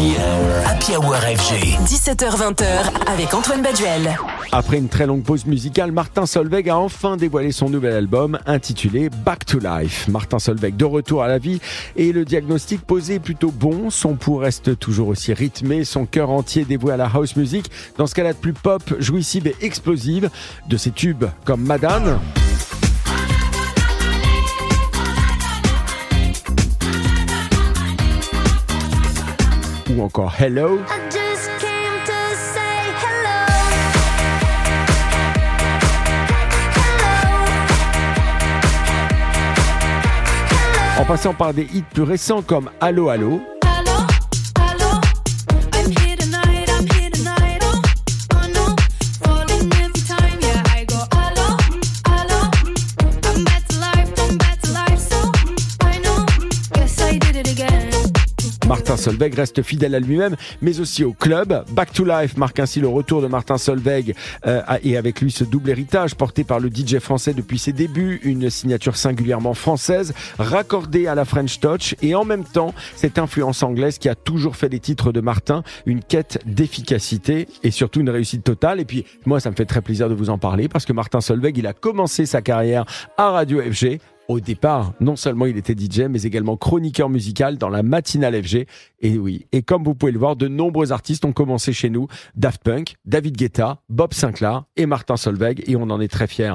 Happy Hour FG. 17h20h avec Antoine Baduel. Après une très longue pause musicale, Martin Solveig a enfin dévoilé son nouvel album intitulé Back to Life. Martin Solveig de retour à la vie et le diagnostic posé est plutôt bon. Son pouls reste toujours aussi rythmé, son cœur entier dévoué à la house music dans ce qu'elle a de plus pop, jouissive et explosive. De ses tubes comme Madame. Ou encore Hello. En passant par des hits plus récents comme Allo Allo. Martin Solveig reste fidèle à lui-même, mais aussi au club. Back to Life marque ainsi le retour de Martin Solveig euh, et avec lui ce double héritage porté par le DJ français depuis ses débuts, une signature singulièrement française, raccordée à la French Touch et en même temps cette influence anglaise qui a toujours fait des titres de Martin une quête d'efficacité et surtout une réussite totale. Et puis moi, ça me fait très plaisir de vous en parler parce que Martin Solveig, il a commencé sa carrière à Radio FG au départ, non seulement il était DJ, mais également chroniqueur musical dans la matinale FG. Et oui, et comme vous pouvez le voir, de nombreux artistes ont commencé chez nous. Daft Punk, David Guetta, Bob Sinclair et Martin Solveig, et on en est très fiers.